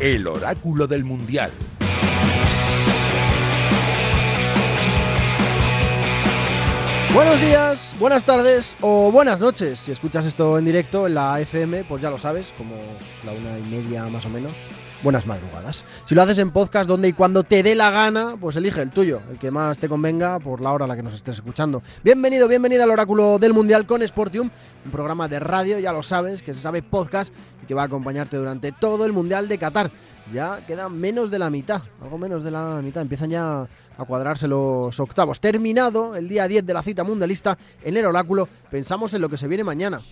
El oráculo del mundial. Buenos días, buenas tardes o buenas noches. Si escuchas esto en directo en la FM, pues ya lo sabes, como es la una y media más o menos. Buenas madrugadas. Si lo haces en podcast donde y cuando te dé la gana, pues elige el tuyo, el que más te convenga por la hora a la que nos estés escuchando. Bienvenido, bienvenida al Oráculo del Mundial con Sportium, un programa de radio, ya lo sabes, que se sabe podcast que va a acompañarte durante todo el Mundial de Qatar ya queda menos de la mitad, algo menos de la mitad, empiezan ya a cuadrarse los octavos. Terminado el día 10 de la cita mundialista en el oráculo, pensamos en lo que se viene mañana.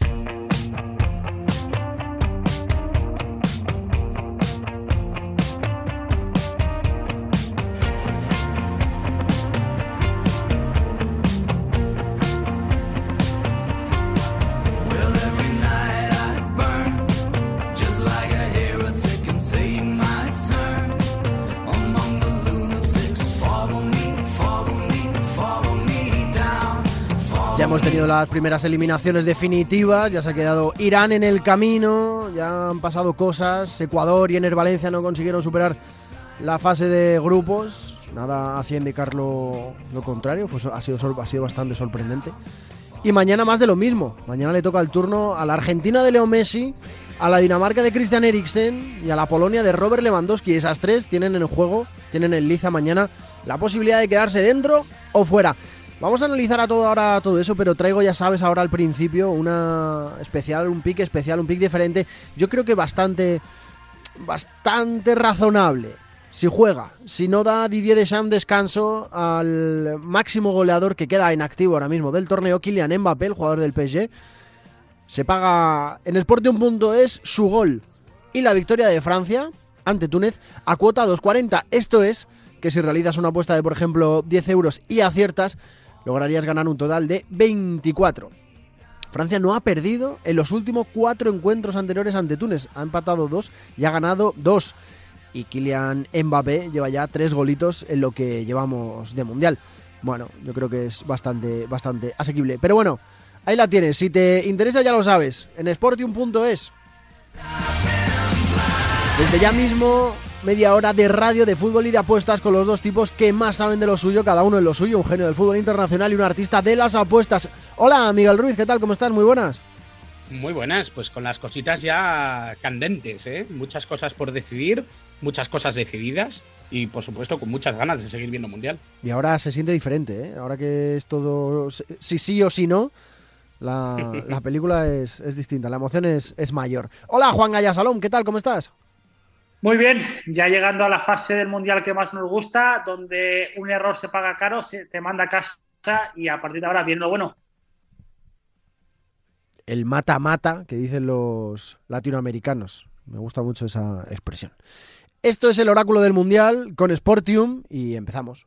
Las primeras eliminaciones definitivas, ya se ha quedado Irán en el camino, ya han pasado cosas, Ecuador y Ener Valencia no consiguieron superar la fase de grupos, nada hacía indicar lo, lo contrario, pues ha, sido, ha sido bastante sorprendente. Y mañana más de lo mismo, mañana le toca el turno a la Argentina de Leo Messi, a la Dinamarca de Christian Eriksen y a la Polonia de Robert Lewandowski. Esas tres tienen en el juego, tienen en liza mañana la posibilidad de quedarse dentro o fuera. Vamos a analizar a todo ahora todo eso, pero traigo, ya sabes, ahora al principio una especial, un pick especial, un pick diferente. Yo creo que bastante, bastante razonable. Si juega, si no da Didier Deschamps descanso al máximo goleador que queda en activo ahora mismo del torneo, Kylian Mbappé, el jugador del PSG, se paga en Sportium.es su gol y la victoria de Francia ante Túnez a cuota 2.40. Esto es que si realizas una apuesta de, por ejemplo, 10 euros y aciertas, lograrías ganar un total de 24. Francia no ha perdido en los últimos cuatro encuentros anteriores ante Túnez. Ha empatado dos y ha ganado dos. Y Kylian Mbappé lleva ya tres golitos en lo que llevamos de mundial. Bueno, yo creo que es bastante, bastante asequible. Pero bueno, ahí la tienes. Si te interesa, ya lo sabes. En sportium.es. Desde ya mismo media hora de radio, de fútbol y de apuestas con los dos tipos que más saben de lo suyo, cada uno en lo suyo, un genio del fútbol internacional y un artista de las apuestas. Hola, Miguel Ruiz, ¿qué tal? ¿Cómo estás? Muy buenas. Muy buenas, pues con las cositas ya candentes, ¿eh? Muchas cosas por decidir, muchas cosas decididas y por supuesto con muchas ganas de seguir viendo Mundial. Y ahora se siente diferente, ¿eh? Ahora que es todo si sí o si no, la, la película es, es, distinta, la emoción es, es mayor. Hola, Juan Gallasalón, ¿qué tal? ¿Cómo estás? Muy bien, ya llegando a la fase del mundial que más nos gusta, donde un error se paga caro, se te manda a casa y a partir de ahora viene lo bueno. El mata-mata que dicen los latinoamericanos. Me gusta mucho esa expresión. Esto es el oráculo del mundial con Sportium y empezamos.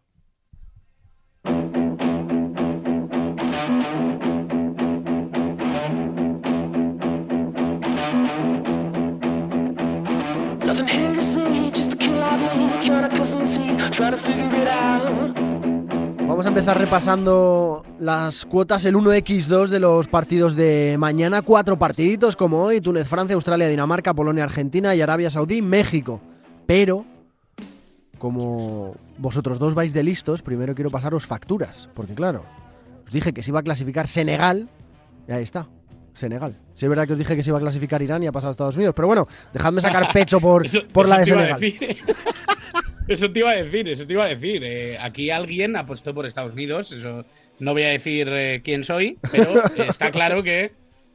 Vamos a empezar repasando las cuotas, el 1x2 de los partidos de mañana. Cuatro partiditos como hoy: Túnez, Francia, Australia, Dinamarca, Polonia, Argentina y Arabia Saudí, México. Pero, como vosotros dos vais de listos, primero quiero pasaros facturas. Porque, claro, os dije que se iba a clasificar Senegal. Y ahí está. Senegal. Sí, es verdad que os dije que se iba a clasificar Irán y ha pasado a Estados Unidos, pero bueno, dejadme sacar pecho por, eso, por eso la de Senegal. eso te iba a decir, eso te iba a decir. Eh, aquí alguien apostó por Estados Unidos, eso no voy a decir eh, quién soy, pero está claro que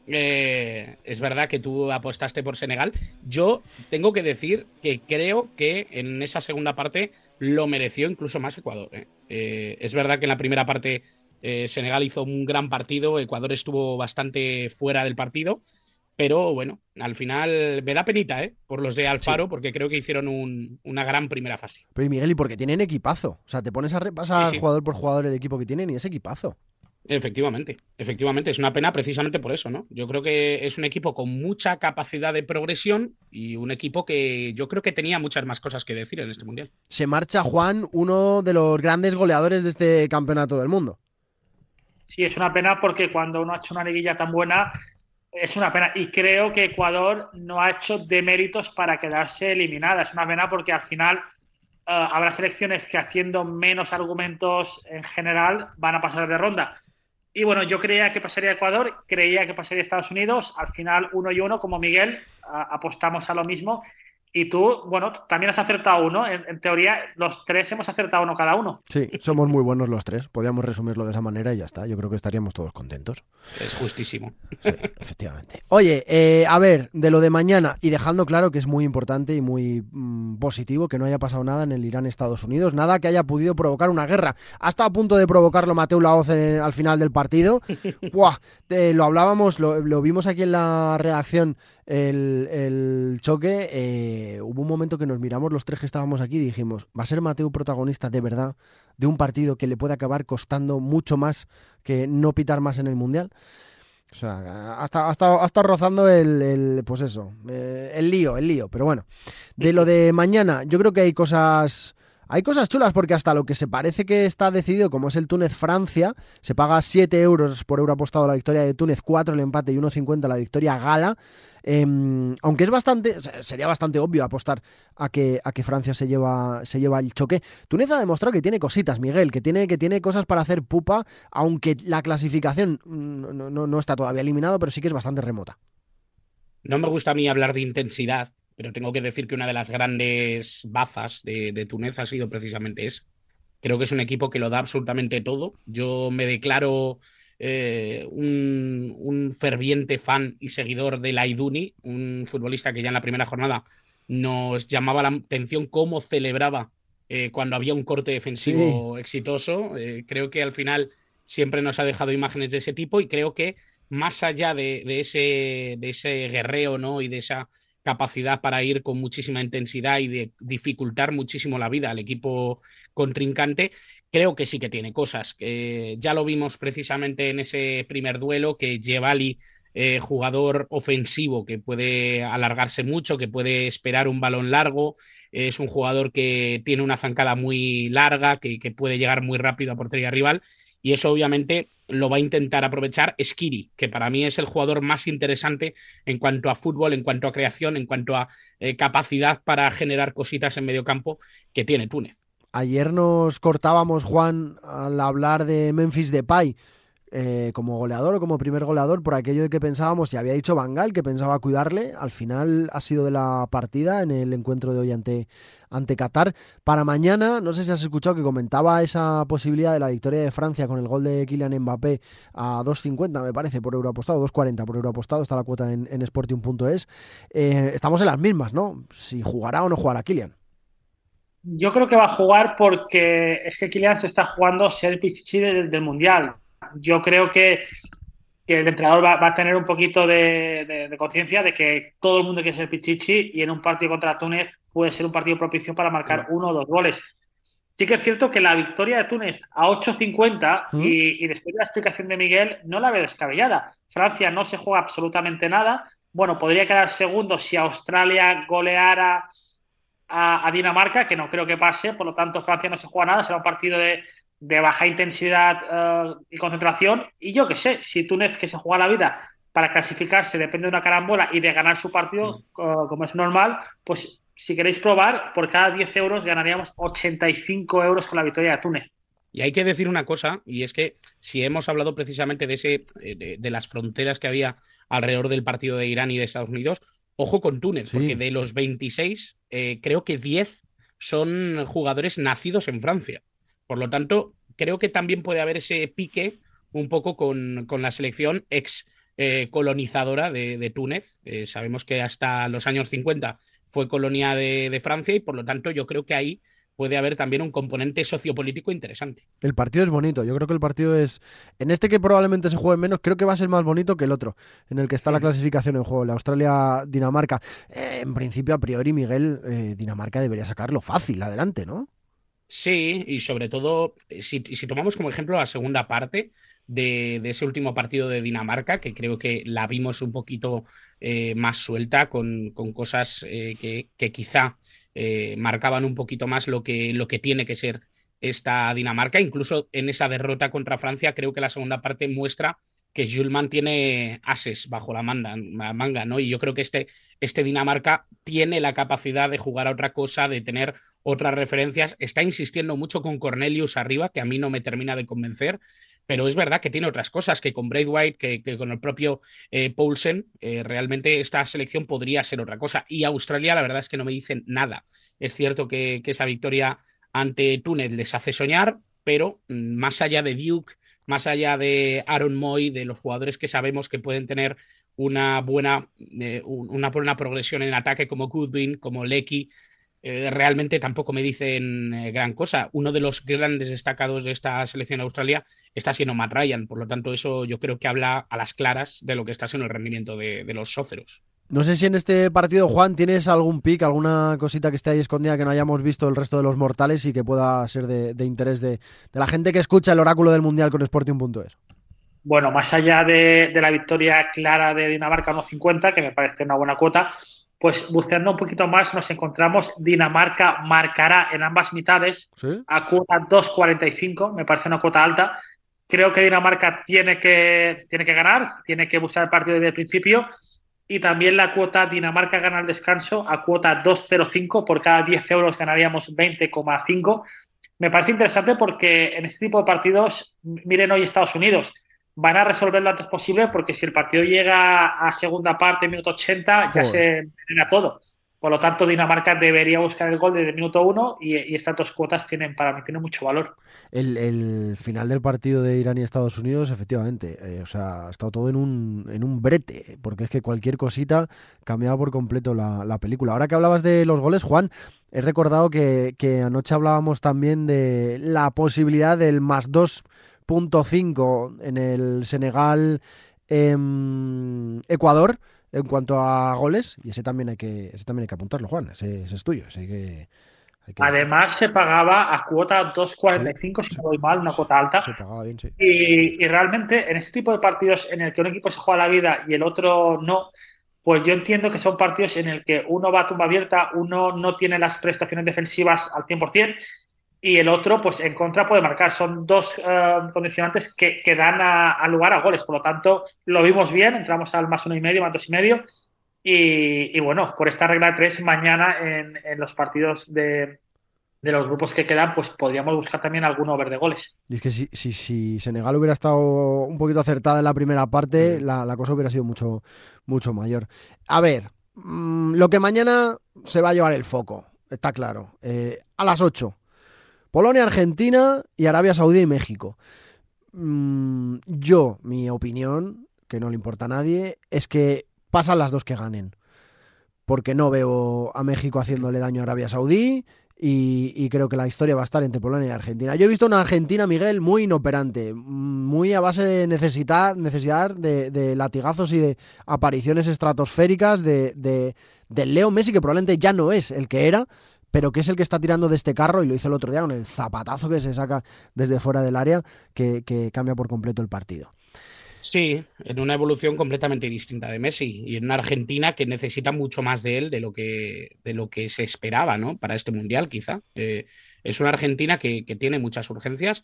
eh, es verdad que tú apostaste por Senegal. Yo tengo que decir que creo que en esa segunda parte lo mereció incluso más Ecuador. es verdad que en la primera parte eh, Senegal hizo un gran partido, Ecuador estuvo bastante fuera del partido, pero bueno, al final me da penita, ¿eh? Por los de Alfaro, porque creo que hicieron un- una gran primera fase. Pero y Miguel, y porque tienen equipazo. O sea, te pones a repasar Sí, sí. jugador por jugador el equipo que tienen y es equipazo. Efectivamente, efectivamente, es una pena precisamente por eso, ¿no? Yo creo que es un equipo con mucha capacidad de progresión y un equipo que yo creo que tenía muchas más cosas que decir en este mundial. Se marcha Juan, uno de los grandes goleadores de este campeonato del mundo. Sí, es una pena porque cuando uno ha hecho una liguilla tan buena, es una pena. Y creo que Ecuador no ha hecho deméritos para quedarse eliminada. Es una pena porque al final eh, habrá selecciones que haciendo menos argumentos en general van a pasar de ronda. Y bueno, yo creía que pasaría Ecuador, creía que pasaría Estados Unidos. Al final, uno y uno, como Miguel, apostamos a lo mismo. Y tú, bueno, también has acertado uno. En, teoría, los tres hemos acertado uno cada uno. Sí, somos muy buenos los tres. Podríamos resumirlo de esa manera y ya está. Yo creo que estaríamos todos contentos. Es justísimo. Sí, efectivamente. Oye, eh, a ver, de lo de mañana, y dejando claro que es muy importante y muy mm, positivo que no haya pasado nada en el Irán-Estados Unidos, nada que haya podido provocar una guerra. Ha estado a punto de provocarlo Mateo Laoz al final del partido. Buah, lo hablábamos, lo, lo vimos aquí en la redacción el, choque, eh, hubo un momento que nos miramos los tres que estábamos aquí y dijimos, ¿va a ser Mateo protagonista de verdad de un partido que le puede acabar costando mucho más que no pitar más en el Mundial? O sea, hasta, hasta, hasta rozando el, el, pues eso, eh, el lío, el lío. Pero bueno, de lo de mañana, yo creo que hay cosas hay cosas chulas porque hasta lo que se parece que está decidido, como es el Túnez-Francia, se paga 7 euros por euro apostado la victoria de Túnez, 4 el empate y 1,50 la victoria gala. Em, aunque es bastante, sería bastante obvio apostar a que, a que Francia se lleva, se lleva el choque. Túnez ha demostrado que tiene cositas, Miguel, que tiene, que tiene cosas para hacer pupa, aunque la clasificación no, no, no está todavía eliminado, pero sí que es bastante remota. No me gusta a mí hablar de intensidad, pero tengo que decir que una de las grandes bazas de, Túnez ha sido precisamente eso. Creo que es un equipo que lo da absolutamente todo. Yo me declaro eh, un, ferviente fan y seguidor de Laiduni, un futbolista que ya en la primera jornada nos llamaba la atención cómo celebraba eh, cuando había un corte defensivo exitoso. Eh, creo que al final siempre nos ha dejado imágenes de ese tipo y creo que más allá de, ese, de ese guerreo ¿no? y de esa capacidad para ir con muchísima intensidad y de dificultar muchísimo la vida al equipo contrincante, creo que sí que tiene cosas. que ya lo vimos precisamente en ese primer duelo que Jevali, eh, jugador ofensivo que puede alargarse mucho, que puede esperar un balón largo, es un jugador que tiene una zancada muy larga, que, que puede llegar muy rápido a portería rival y eso obviamente lo va a intentar aprovechar Skiri, que para mí es el jugador más interesante en cuanto a fútbol, en cuanto a creación, en cuanto a eh, capacidad para generar cositas en medio campo que tiene Túnez. Ayer nos cortábamos, Juan, al hablar de Memphis Depay eh, como goleador o como primer goleador por aquello de que pensábamos, y había dicho Bangal que pensaba cuidarle, al final ha sido de la partida en el encuentro de hoy ante, ante Qatar. Para mañana, no sé si has escuchado que comentaba esa posibilidad de la victoria de Francia con el gol de Kylian Mbappé a 2.50, me parece, por euro apostado, 2.40 por euro apostado, está la cuota en, en Sporting.es. Eh, estamos en las mismas, ¿no? Si jugará o no jugará Kylian. Yo creo que va a jugar porque es que Kylian se está jugando ser pichichi del Mundial yo creo que, el entrenador va, a tener un poquito de, conciencia de que todo el mundo quiere ser Pichichi y en un partido contra Túnez puede ser un partido propicio para marcar uno o dos goles. Sí que es cierto que la victoria de Túnez a 8.50 y, y, después de la explicación de Miguel no la veo descabellada. Francia no se juega absolutamente nada. Bueno, podría quedar segundo si Australia goleara a, a, Dinamarca, que no creo que pase. Por lo tanto, Francia no se juega nada. Será un partido de, de baja intensidad eh, y concentración. Y yo qué sé, si Túnez que se juega la vida para clasificarse depende de una carambola y de ganar su partido, como es normal, pues si queréis probar, por cada 10 euros ganaríamos 85 euros con la victoria de Túnez. Y hay que decir una cosa, y es que si hemos hablado precisamente de, ese, eh, de, las fronteras que había alrededor del partido de Irán y de Estados Unidos, ojo con Túnez, porque de los 26, eh, creo que 10 son jugadores nacidos en Francia. Por lo tanto, creo que también puede haber ese pique un poco con, con la selección ex eh, colonizadora de, Túnez. Eh, sabemos que hasta los años 50 fue colonia de, Francia y por lo tanto yo creo que ahí puede haber también un componente sociopolítico interesante. El partido es bonito, yo creo que el partido es, en este que probablemente se juegue menos, creo que va a ser más bonito que el otro, en el que está la clasificación en juego, la Australia-Dinamarca. Eh, en principio, a priori, Miguel, Dinamarca debería sacarlo fácil adelante, ¿no? Sí, y sobre todo, eh, si, tomamos como ejemplo la segunda parte de, ese último partido de Dinamarca, que creo que la vimos un poquito eh, más suelta, con, cosas eh, que, quizá marcaban un poquito más lo que, lo que tiene que ser esta Dinamarca. Incluso en esa derrota contra Francia, creo que la segunda parte muestra que Julman tiene ases bajo la manga, ¿no? Y yo creo que este, este Dinamarca tiene la capacidad de jugar a otra cosa, de tener otras referencias. Está insistiendo mucho con Cornelius arriba, que a mí no me termina de convencer, pero es verdad que tiene otras cosas, que con Braithwaite, que, que con el propio eh, Poulsen, eh, realmente esta selección podría ser otra cosa. Y Australia, la verdad es que no me dicen nada. Es cierto que, que esa victoria ante Túnez les hace soñar, pero mm, más allá de Duke, más allá de Aaron Moy, de los jugadores que sabemos que pueden tener una buena, eh, una buena progresión en ataque como Goodwin, como Lecky, eh, realmente tampoco me dicen eh, gran cosa. Uno de los grandes destacados de esta selección de Australia está siendo Matt Ryan, por lo tanto eso yo creo que habla a las claras de lo que está siendo el rendimiento de, de los sóceros. No sé si en este partido, Juan, tienes algún pick, alguna cosita que esté ahí escondida que no hayamos visto el resto de los mortales y que pueda ser de, de interés de, de, la gente que escucha el oráculo del Mundial con Sporting.es. Bueno, más allá de, de la victoria clara de Dinamarca 1.50, que me parece una buena cuota, pues buscando un poquito más nos encontramos Dinamarca marcará en ambas mitades ¿Sí? a cuota 2.45, me parece una cuota alta. Creo que Dinamarca tiene que, tiene que ganar, tiene que buscar el partido desde el principio y también la cuota Dinamarca gana el descanso a cuota 2.05, por cada 10 euros ganaríamos 20,5. Me parece interesante porque en este tipo de partidos, miren hoy Estados Unidos, van a resolver lo antes posible porque si el partido llega a segunda parte, minuto 80, ya se envenena todo. Por lo tanto, Dinamarca debería buscar el gol desde el minuto uno y, y, estas dos cuotas tienen, para mí, tienen mucho valor. El, el final del partido de Irán y Estados Unidos, efectivamente, eh, o sea, ha estado todo en un, en un brete, porque es que cualquier cosita cambiaba por completo la, la película. Ahora que hablabas de los goles, Juan, he recordado que, que anoche hablábamos también de la posibilidad del más dos 2.5 en el Senegal eh, Ecuador en cuanto a goles y ese también hay que ese también hay que apuntarlo Juan ese, es tuyo ese hay que además se pagaba a cuota 2.45 sí, si no voy mal una cuota alta se pagaba bien, sí. y, y realmente en este tipo de partidos en el que un equipo se juega la vida y el otro no pues yo entiendo que son partidos en el que uno va a tumba abierta, uno no tiene las prestaciones defensivas al 100% y el otro, pues en contra puede marcar. Son dos uh, condicionantes que, que dan a, a, lugar a goles. Por lo tanto, lo vimos bien, entramos al más uno y medio, más dos y medio. Y, y bueno, por esta regla de tres, mañana en, en los partidos de, de, los grupos que quedan, pues podríamos buscar también algún over de goles. Y es que si, si, si Senegal hubiera estado un poquito acertada en la primera parte, mm. la, la, cosa hubiera sido mucho, mucho mayor. A ver, mmm, lo que mañana se va a llevar el foco, está claro. Eh, a las 8 Polonia, Argentina y Arabia Saudí y México. Mm, yo, mi opinión, que no le importa a nadie, es que pasan las dos que ganen. Porque no veo a México haciéndole daño a Arabia Saudí y, creo que la historia va a estar entre Polonia y Argentina. Yo he visto una Argentina, Miguel, muy inoperante, muy a base de necesitar, necesidad de, latigazos y de apariciones estratosféricas de, Leo Messi, que probablemente ya no es el que era, pero que es el que está tirando de este carro, y lo hizo el otro día con el zapatazo que se saca desde fuera del área, que cambia por completo el partido. Sí, en una evolución completamente distinta de Messi y en una Argentina que necesita mucho más de él de lo que, de lo que se esperaba ¿no? para este mundial, quizá. Eh, es una Argentina que, que, tiene muchas urgencias,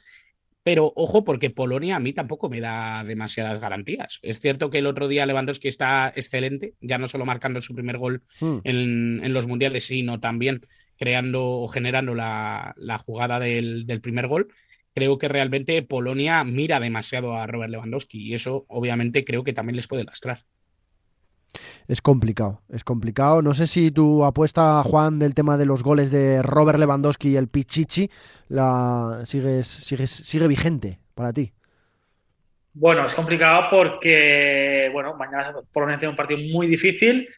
pero ojo, porque Polonia a mí tampoco me da demasiadas garantías. Es cierto que el otro día Lewandowski está excelente, ya no solo marcando su primer gol mm. en, en, los mundiales, sino también creando o generando la, la jugada del, del, primer gol. Creo que realmente Polonia mira demasiado a Robert Lewandowski y eso obviamente creo que también les puede lastrar. Es complicado, es complicado. No sé si tu apuesta, Juan, del tema de los goles de Robert Lewandowski y el Pichichi la sigues, sigues, sigue vigente para ti. Bueno, es complicado porque, bueno, mañana Polonia tiene un partido muy difícil.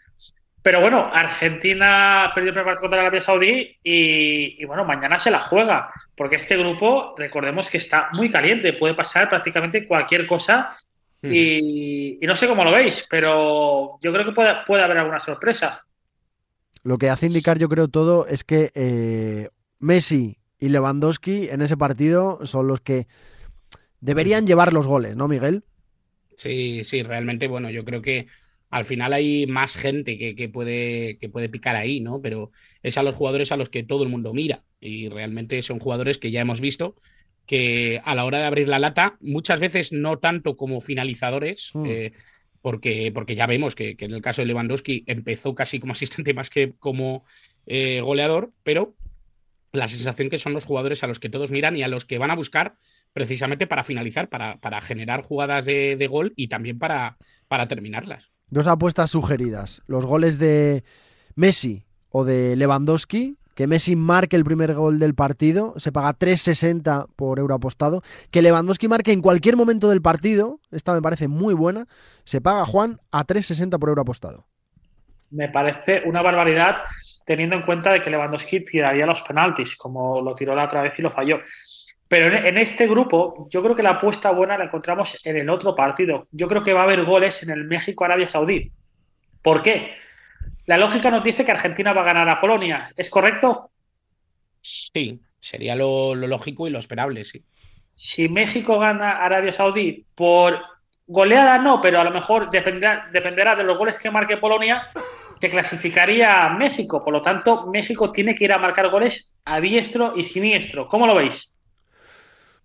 Pero bueno, Argentina perdió el primer partido contra Arabia Saudí y, y, bueno, mañana se la juega, porque este grupo, recordemos que está muy caliente, puede pasar prácticamente cualquier cosa y, y, no sé cómo lo veis, pero yo creo que puede, puede, haber alguna sorpresa. Lo que hace indicar, yo creo, todo es que eh, Messi y Lewandowski en ese partido son los que deberían llevar los goles, ¿no, Miguel? Sí, sí, realmente, bueno, yo creo que al final hay más gente que, que, puede, que puede picar ahí, ¿no? Pero es a los jugadores a los que todo el mundo mira y realmente son jugadores que ya hemos visto que a la hora de abrir la lata, muchas veces no tanto como finalizadores, Mm. eh, porque, porque ya vemos que, que en el caso de Lewandowski empezó casi como asistente más que como eh, goleador, pero la sensación que son los jugadores a los que todos miran y a los que van a buscar precisamente para finalizar, para, para generar jugadas de, de gol y también para, para terminarlas. Dos apuestas sugeridas. Los goles de Messi o de Lewandowski. Que Messi marque el primer gol del partido, se paga 3.60 por euro apostado. Que Lewandowski marque en cualquier momento del partido, esta me parece muy buena, se paga Juan a 3.60 por euro apostado. Me parece una barbaridad teniendo en cuenta de que Lewandowski tiraría los penaltis, como lo tiró la otra vez y lo falló. Pero en, en este grupo, yo creo que la apuesta buena la encontramos en el otro partido. Yo creo que va a haber goles en el México-Arabia Saudí. ¿Por qué? La lógica nos dice que Argentina va a ganar a Polonia. ¿Es correcto? Sí, sería lo, lo lógico y lo esperable, sí. Si México gana a Arabia Saudí por goleada, no, pero a lo mejor dependerá, dependerá de los goles que marque Polonia, se clasificaría a México. Por lo tanto, México tiene que ir a marcar goles a diestro y siniestro. ¿Cómo lo veis?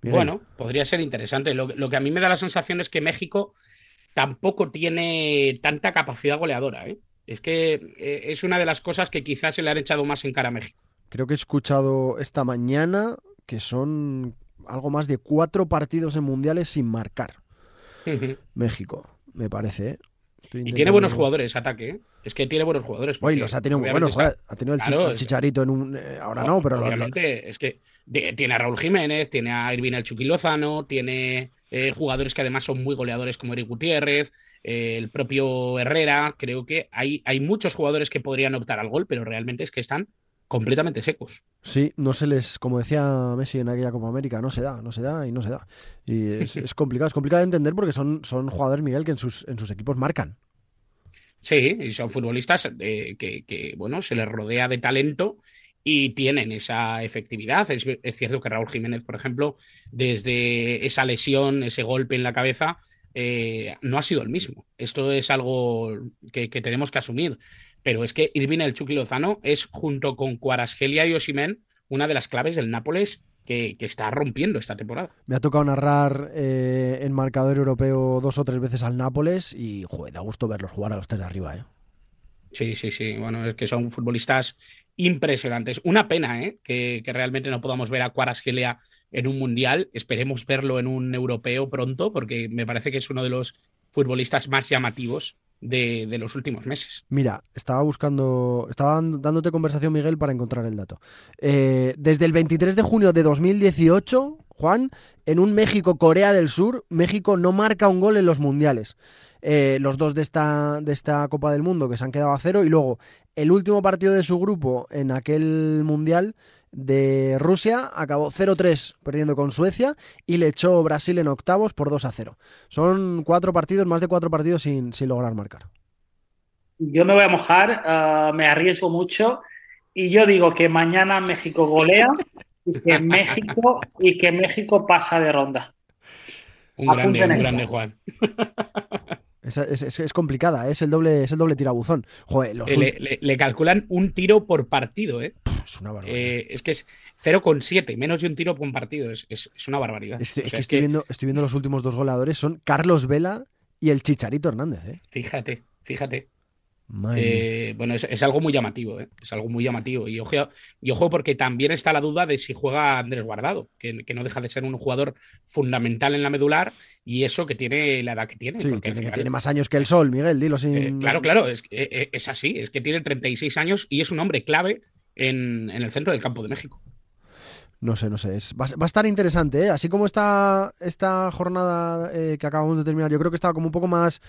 Miguel. Bueno, podría ser interesante. Lo, lo que a mí me da la sensación es que México tampoco tiene tanta capacidad goleadora. ¿eh? Es que eh, es una de las cosas que quizás se le han echado más en cara a México. Creo que he escuchado esta mañana que son algo más de cuatro partidos en mundiales sin marcar. México, me parece. ¿eh? Y tiene buenos jugadores, ataque. ¿eh? Es que tiene buenos jugadores. Oye, los ha tenido muy obviamente buenos, está-. Ha tenido el, Claro, chicharito en un. eh, ahora no, pero lo- lo- obviamente es que de- tiene a Raúl Jiménez, tiene a Irving El Chucky Lozano, tiene eh, jugadores que además son muy goleadores como Eric Gutiérrez, eh, el propio Herrera. Creo que hay, hay muchos jugadores que podrían optar al gol, pero realmente es que están completamente secos. Sí, no se les, como decía Messi en aquella Copa América, no se da, no se da y no se da. Y es, es complicado, es complicado de entender porque son, son jugadores, Miguel, que en sus, en sus equipos marcan. Sí, y son futbolistas eh, que, que, bueno, se les rodea de talento y tienen esa efectividad. Es, es cierto que Raúl Jiménez, por ejemplo, desde esa lesión, ese golpe en la cabeza, eh, no ha sido el mismo. Esto es algo que, que tenemos que asumir. Pero es que Irving el Chucky Lozano es, junto con Cuarasgelia y Osimen, una de las claves del Nápoles que, que está rompiendo esta temporada. Me ha tocado narrar eh, en marcador europeo dos o tres veces al Nápoles y, joder, da gusto verlos jugar a los tres de arriba, ¿eh? Sí, sí, sí. Bueno, es que son futbolistas impresionantes. Una pena, ¿eh? Que, que realmente no podamos ver a Cuarasgelia en un mundial. Esperemos verlo en un europeo pronto, porque me parece que es uno de los futbolistas más llamativos de, de los últimos meses. Mira, estaba buscando, estaba dándote conversación, Miguel, para encontrar el dato. Eh, desde el 23 de junio de 2018, Juan, en un México-Corea del Sur, México no marca un gol en los mundiales. Eh, los dos de esta, de esta Copa del Mundo que se han quedado a cero y luego el último partido de su grupo en aquel mundial de Rusia acabó 0-3 perdiendo con Suecia y le echó Brasil en octavos por 2-0. Son cuatro partidos, más de cuatro partidos sin, sin lograr marcar. Yo me voy a mojar, uh, me arriesgo mucho y yo digo que mañana México golea y que México, y que México pasa de ronda. Un grande, un grande Juan. Es, es- complicada, ¿eh? es el doble, es el doble tirabuzón. Joder, los Eh, Le, le- le calculan un tiro por partido, ¿eh? es una barbaridad. Eh, es que es 0,7, menos de un tiro por partido. Es, es- una barbaridad. Estoy- O es sea, que estoy, Viendo, estoy viendo los últimos dos goleadores, son Carlos Vela y el Chicharito Hernández. ¿eh? Fíjate, fíjate. Eh, bueno, es, es algo muy llamativo, ¿eh? Es algo muy llamativo. Y ojo, y ojo, porque también está la duda de si juega Andrés Guardado, que, que no deja de ser un jugador fundamental en la medular y eso que tiene la edad que tiene. Sí, porque tiene, que más años que el sol, Miguel, dilo sin. eh, claro, claro, es, eh, es así, es que tiene 36 años y es un hombre clave en, en el centro del campo de México. No sé, no sé. es- va, a- va a estar interesante, ¿eh? Así como está esta jornada eh, que acabamos de terminar, yo creo que estaba como un poco más.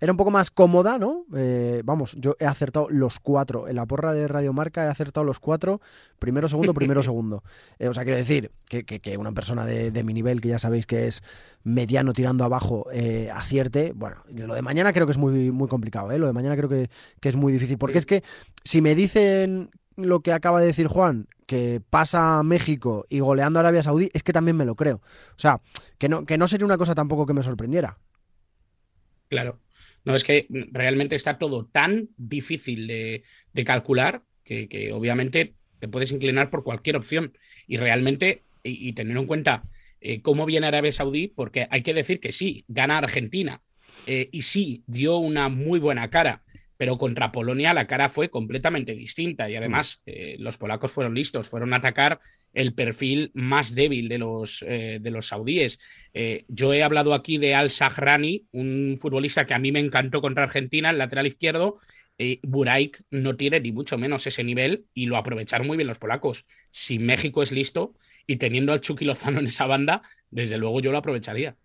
Era un poco más cómoda, ¿no? Eh, vamos, yo he acertado los cuatro. En la porra de Radio Marca he acertado los cuatro. Primero, segundo, primero, segundo. Eh, o sea, quiero decir que, que- que una persona de, de mi nivel, que ya sabéis que es mediano tirando abajo, acierte. Bueno, lo de mañana creo que es muy, muy complicado, ¿eh? Lo de mañana creo que, que es muy difícil. Porque Sí. es que si me dicen lo que acaba de decir Juan, que pasa a México y goleando a Arabia Saudí, es que también me lo creo. O sea, que no, que no sería una cosa tampoco que me sorprendiera. Claro. No, es que realmente está todo tan difícil de, de calcular que, que obviamente te puedes inclinar por cualquier opción. Y realmente, y, tener en cuenta eh, cómo viene Arabia Saudí, porque hay que decir que sí, gana Argentina eh, y sí, dio una muy buena cara, pero contra Polonia la cara fue completamente distinta y además eh, los polacos fueron listos, fueron a atacar el perfil más débil de los, eh, de los saudíes. Eh, yo he hablado aquí de Al Sahrani, un futbolista que a mí me encantó contra Argentina, el lateral izquierdo. Buraik no tiene ni mucho menos ese nivel y lo aprovecharon muy bien los polacos. Si México es listo y teniendo al Chucky Lozano en esa banda, desde luego yo lo aprovecharía.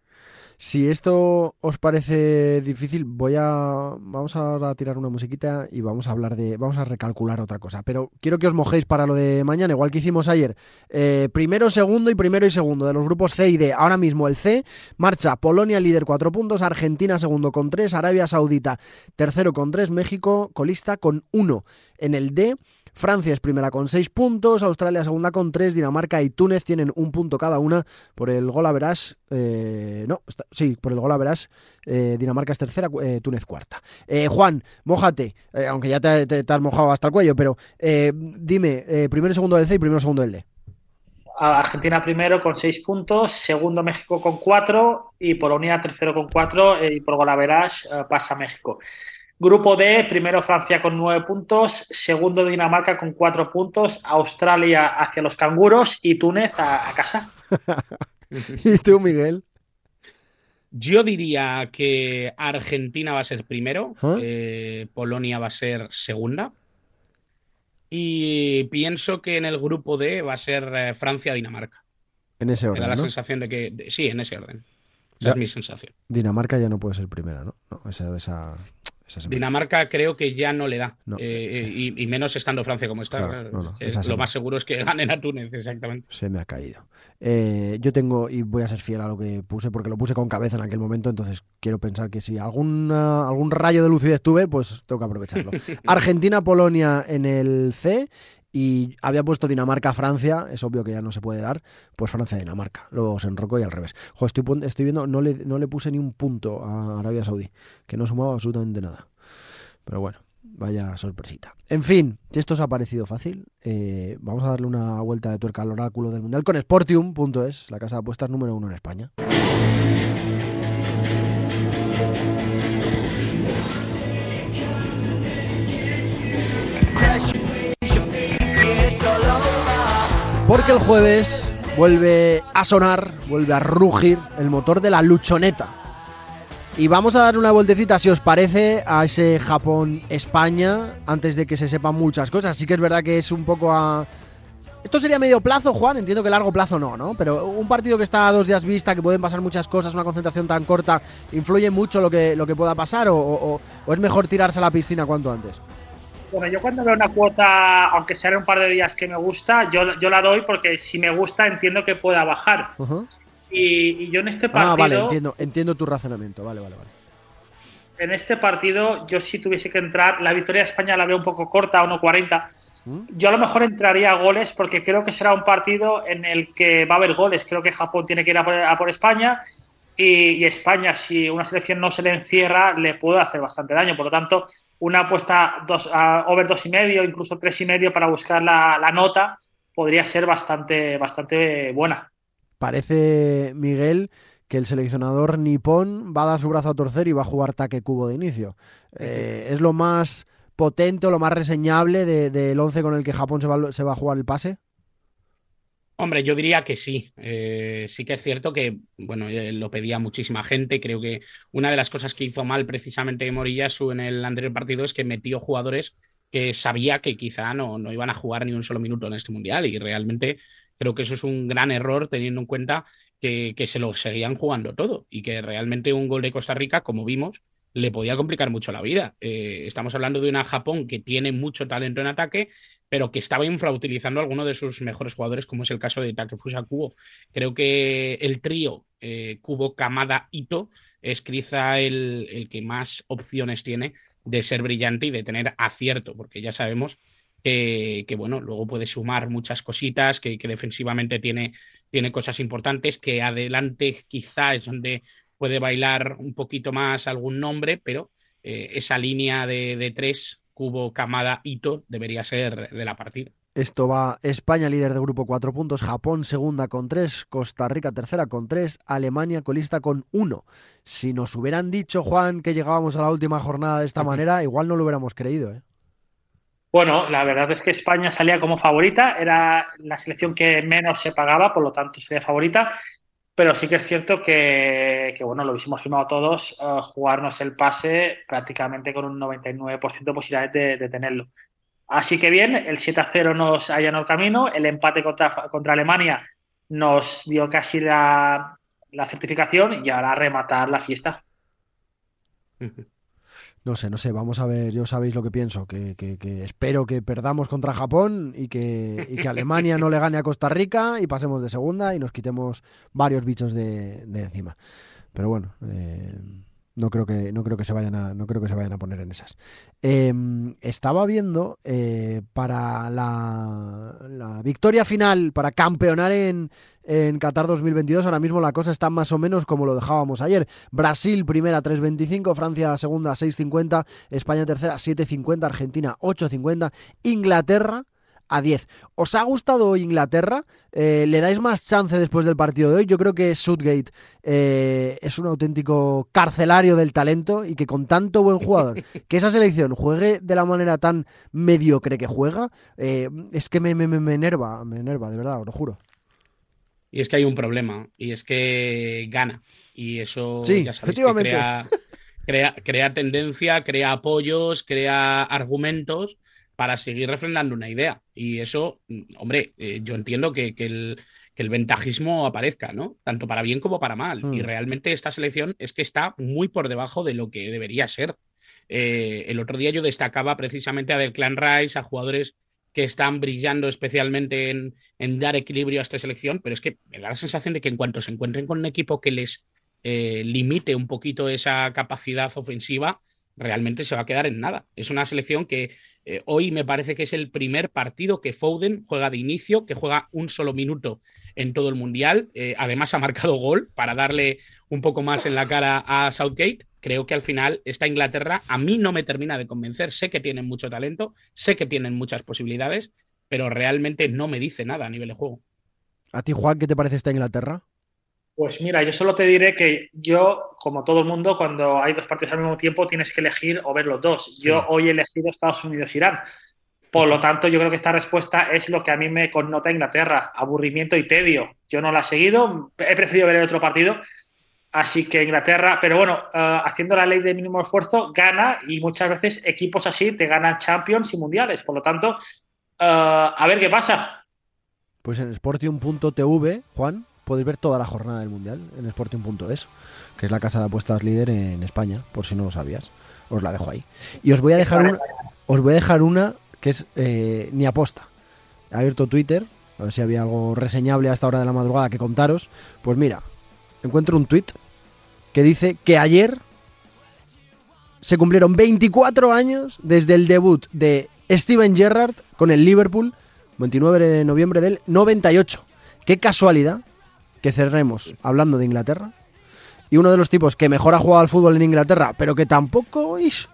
Si esto os parece difícil, voy a vamos a tirar una musiquita y vamos a hablar de vamos a recalcular otra cosa. Pero quiero que os mojéis para lo de mañana, igual que hicimos ayer. Eh, primero, segundo y primero y segundo de los grupos C y D. Ahora mismo el C marcha Polonia líder cuatro puntos, Argentina segundo con tres, Arabia Saudita tercero con tres, México colista con uno. En el D Francia es primera con 6 puntos, Australia segunda con 3, Dinamarca y Túnez tienen un punto cada una por el gol a verás. Eh, no, sí, por el gol a verás. Eh, Dinamarca es tercera, eh, Túnez cuarta. Juan, mojate, aunque ya te, has mojado hasta el cuello, pero dime, primero segundo del C y primero segundo del D. Argentina primero con 6 puntos, segundo México con 4 y Polonia tercero con 4 y por gol a verás pasa México. Grupo D, primero Francia con nueve puntos, segundo Dinamarca con cuatro puntos, Australia hacia los canguros y Túnez a, casa. ¿Y tú, Miguel? Yo diría que Argentina va a ser primero, ¿Ah? eh, Polonia va a ser segunda. Y pienso que en el grupo D va a ser eh, Francia-Dinamarca. En ese orden. Me da la sensación de que. sí, en ese orden. Esa es mi sensación. Dinamarca ya no puede ser primera, ¿no? no esa, esa, Dinamarca creo que ya no le da. Eh, eh, y, menos estando Francia como está. lo más seguro es que ganen a Túnez, exactamente. Se me ha caído. Eh, yo tengo, y voy a ser fiel a lo que puse, porque lo puse con cabeza en aquel momento, entonces quiero pensar que si algún, algún rayo de lucidez tuve, pues tengo que aprovecharlo. Argentina-Polonia en el C y había puesto Dinamarca-Francia, es obvio que ya no se puede dar, pues Francia-Dinamarca, luego se enrocó y al revés. estoy, estoy viendo, no le, no le puse ni un punto a Arabia Saudí, que no sumaba absolutamente nada. Pero bueno, vaya sorpresita. En fin, si esto os ha parecido fácil, eh, vamos a darle una vuelta de tuerca al oráculo del Mundial con Sportium.es, la casa de apuestas número uno en España. Porque el jueves vuelve a sonar, vuelve a rugir el motor de la luchoneta. Y vamos a dar una vueltecita, si os parece, a ese Japón-España, antes de que se sepan muchas cosas. Sí que es verdad que es un poco a... Esto sería medio plazo, Juan, entiendo que largo plazo no, ¿no? Pero un partido que está a dos días vista, que pueden pasar muchas cosas, una concentración tan corta, ¿influye mucho lo que, lo que pueda pasar o es mejor tirarse a la piscina cuanto antes? Bueno, yo cuando veo una cuota, aunque sea en un par de días que me gusta, yo, yo la doy porque si me gusta entiendo que pueda bajar. y, yo en este partido... Ah, vale, entiendo, entiendo tu razonamiento, vale, vale, vale. En este partido, yo si tuviese que entrar, la victoria de España la veo un poco corta, 1.40. ¿Mm? Yo a lo mejor entraría a goles porque creo que será un partido en el que va a haber goles. Creo que Japón tiene que ir a por España y, España, si una selección no se le encierra, le puede hacer bastante daño. Por lo tanto, una apuesta dos, over dos y medio, incluso tres y medio para buscar la, nota, podría ser bastante, bastante buena. Parece, Miguel, que el seleccionador nipón va a dar su brazo a torcer y va a jugar taque cubo de inicio. Eh, ¿Es lo más potente o lo más reseñable del once con el que Japón se va, se va a jugar el pase? Hombre, yo diría que sí. Eh, sí que es cierto que, bueno, eh, lo pedía muchísima gente. Creo que una de las cosas que hizo mal precisamente Moriyasu en el anterior partido es que metió jugadores que sabía que quizá no, no iban a jugar ni un solo minuto en este mundial. Y realmente creo que eso es un gran error teniendo en cuenta que, que se lo seguían jugando todo y que realmente un gol de Costa Rica, como vimos, le podía complicar mucho la vida. Eh, estamos hablando de una Japón que tiene mucho talento en ataque, pero que estaba infrautilizando a alguno de sus mejores jugadores, como es el caso de Takefusa Kubo. Creo que el trío eh, Kubo, Kamada, Ito es quizá el, el, que más opciones tiene de ser brillante y de tener acierto, porque ya sabemos que, bueno, luego puede sumar muchas cositas, que, que defensivamente tiene, tiene cosas importantes, que adelante quizá es donde puede bailar un poquito más algún nombre, pero eh, esa línea de, tres, Cubo, Camada, Ito, debería ser de la partida. Esto va España líder de grupo 4 puntos, Japón segunda con 3, Costa Rica tercera con 3, Alemania colista con 1. Si nos hubieran dicho, Juan, que llegábamos a la última jornada de esta manera, igual no lo hubiéramos creído. ¿eh? Bueno, la verdad es que España salía como favorita, era la selección que menos se pagaba, por lo tanto sería favorita, pero sí que es cierto que, bueno, lo hubiésemos firmado todos, uh, jugarnos el pase prácticamente con un 99% de posibilidades de, tenerlo. Así que bien, el 7-0 nos allanó el camino, el empate contra, contra Alemania nos dio casi la, la certificación y ahora rematar la fiesta. No sé, no sé, vamos a ver, yo sabéis lo que pienso, que, que, que espero que perdamos contra Japón y que, que, Alemania no le gane a Costa Rica y pasemos de segunda y nos quitemos varios bichos de, de encima. Pero bueno, eh, no creo que no creo que se vayan a no creo que se vayan a poner en esas. Eh, estaba viendo eh, para la, la, victoria final para campeonar en, en Qatar 2022 ahora mismo la cosa está más o menos como lo dejábamos ayer. Brasil primera 3.25 Francia segunda 6.50 España tercera 7.50 Argentina 8.50 Inglaterra a 10. ¿Os ha gustado Inglaterra? Eh, ¿Le dais más chance después del partido de hoy? Yo creo que Sudgate eh, es un auténtico carcelario del talento y que con tanto buen jugador, que esa selección juegue de la manera tan mediocre que juega, eh, es que me, me, me, enerva, me enerva, de verdad, os lo juro. Y es que hay un problema, y es que gana. Y eso sí, ya sabéis que crea, crea, crea tendencia, crea apoyos, crea argumentos para seguir refrendando una idea. Y eso, hombre, eh, yo entiendo que, que, el, que, el, ventajismo aparezca, ¿no? Tanto para bien como para mal. Mm. Y realmente esta selección es que está muy por debajo de lo que debería ser. Eh, el otro día yo destacaba precisamente a Del Clan Rice, a jugadores que están brillando especialmente en, en, dar equilibrio a esta selección, pero es que me da la sensación de que en cuanto se encuentren con un equipo que les eh, limite un poquito esa capacidad ofensiva, realmente se va a quedar en nada. Es una selección que eh, hoy me parece que es el primer partido que Foden juega de inicio, que juega un solo minuto en todo el Mundial. Eh, además ha marcado gol para darle un poco más en la cara a Southgate. Creo que al final esta Inglaterra a mí no me termina de convencer. Sé que tienen mucho talento, sé que tienen muchas posibilidades, pero realmente no me dice nada a nivel de juego. ¿A ti, Juan, qué te parece esta Inglaterra? Pues mira, yo solo te diré que yo, como todo el mundo, cuando hay dos partidos al mismo tiempo tienes que elegir o ver los dos. Yo sí. hoy he elegido Estados Unidos-Irán. Por lo tanto, yo creo que esta respuesta es lo que a mí me connota Inglaterra, aburrimiento y tedio. Yo no la he seguido, he preferido ver el otro partido. Así que Inglaterra, pero bueno, uh, haciendo la ley de mínimo esfuerzo, gana y muchas veces equipos así te ganan Champions y Mundiales. Por lo tanto, uh, a ver qué pasa. Pues en Sportium.tv, Juan, podéis ver toda la jornada del Mundial en Sporting.es, que es la casa de apuestas líder en España, por si no lo sabías. Os la dejo ahí. Y os voy a dejar una, os voy a dejar una que es eh, ni aposta. He abierto Twitter, a ver si había algo reseñable a esta hora de la madrugada que contaros. Pues mira, encuentro un tweet que dice que ayer se cumplieron 24 años desde el debut de Steven Gerrard con el Liverpool, 29 de noviembre del 98. Qué casualidad que cerremos hablando de Inglaterra. Y uno de los tipos que mejor ha jugado al fútbol en Inglaterra, pero que tampoco ish,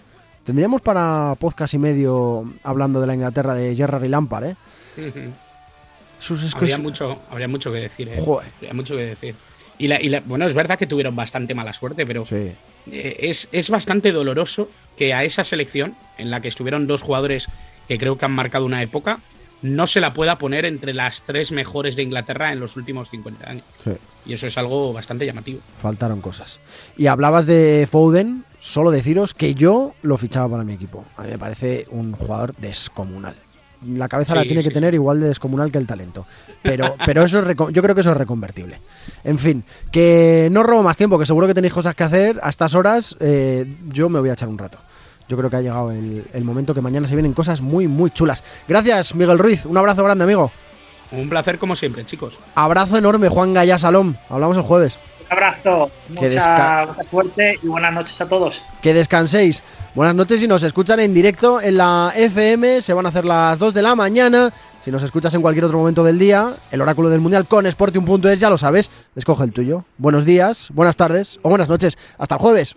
tendríamos para podcast y medio hablando de la Inglaterra de Gerrard y Lampard, ¿eh? Uh -huh. Sus habría, mucho, habría mucho que decir, ¿eh? Joder. Habría mucho que decir. Y, la, y la, bueno, es verdad que tuvieron bastante mala suerte, pero sí. eh, es, es bastante doloroso que a esa selección, en la que estuvieron dos jugadores que creo que han marcado una época, no se la pueda poner entre las tres mejores de Inglaterra en los últimos 50 años. Sí. Y eso es algo bastante llamativo. Faltaron cosas. Y hablabas de Foden, solo deciros que yo lo fichaba para mi equipo. A mí me parece un jugador descomunal. La cabeza sí, la tiene sí, que tener igual de descomunal que el talento. Pero, pero eso es yo creo que eso es reconvertible. En fin, que no robo más tiempo, que seguro que tenéis cosas que hacer. A estas horas eh, yo me voy a echar un rato yo creo que ha llegado el, el, momento que mañana se vienen cosas muy, muy chulas. Gracias, Miguel Ruiz. Un abrazo grande, amigo. Un placer como siempre, chicos. Abrazo enorme, Juan Gallá Salom. Hablamos el jueves. Un abrazo, mucha, mucha suerte y buenas noches a todos. Que descanséis. Buenas noches y nos escuchan en directo en la FM. Se van a hacer las 2 de la mañana. Si nos escuchas en cualquier otro momento del día, el oráculo del mundial con Sportium.es, ya lo sabes. Escoge el tuyo. Buenos días, buenas tardes o buenas noches. Hasta el jueves.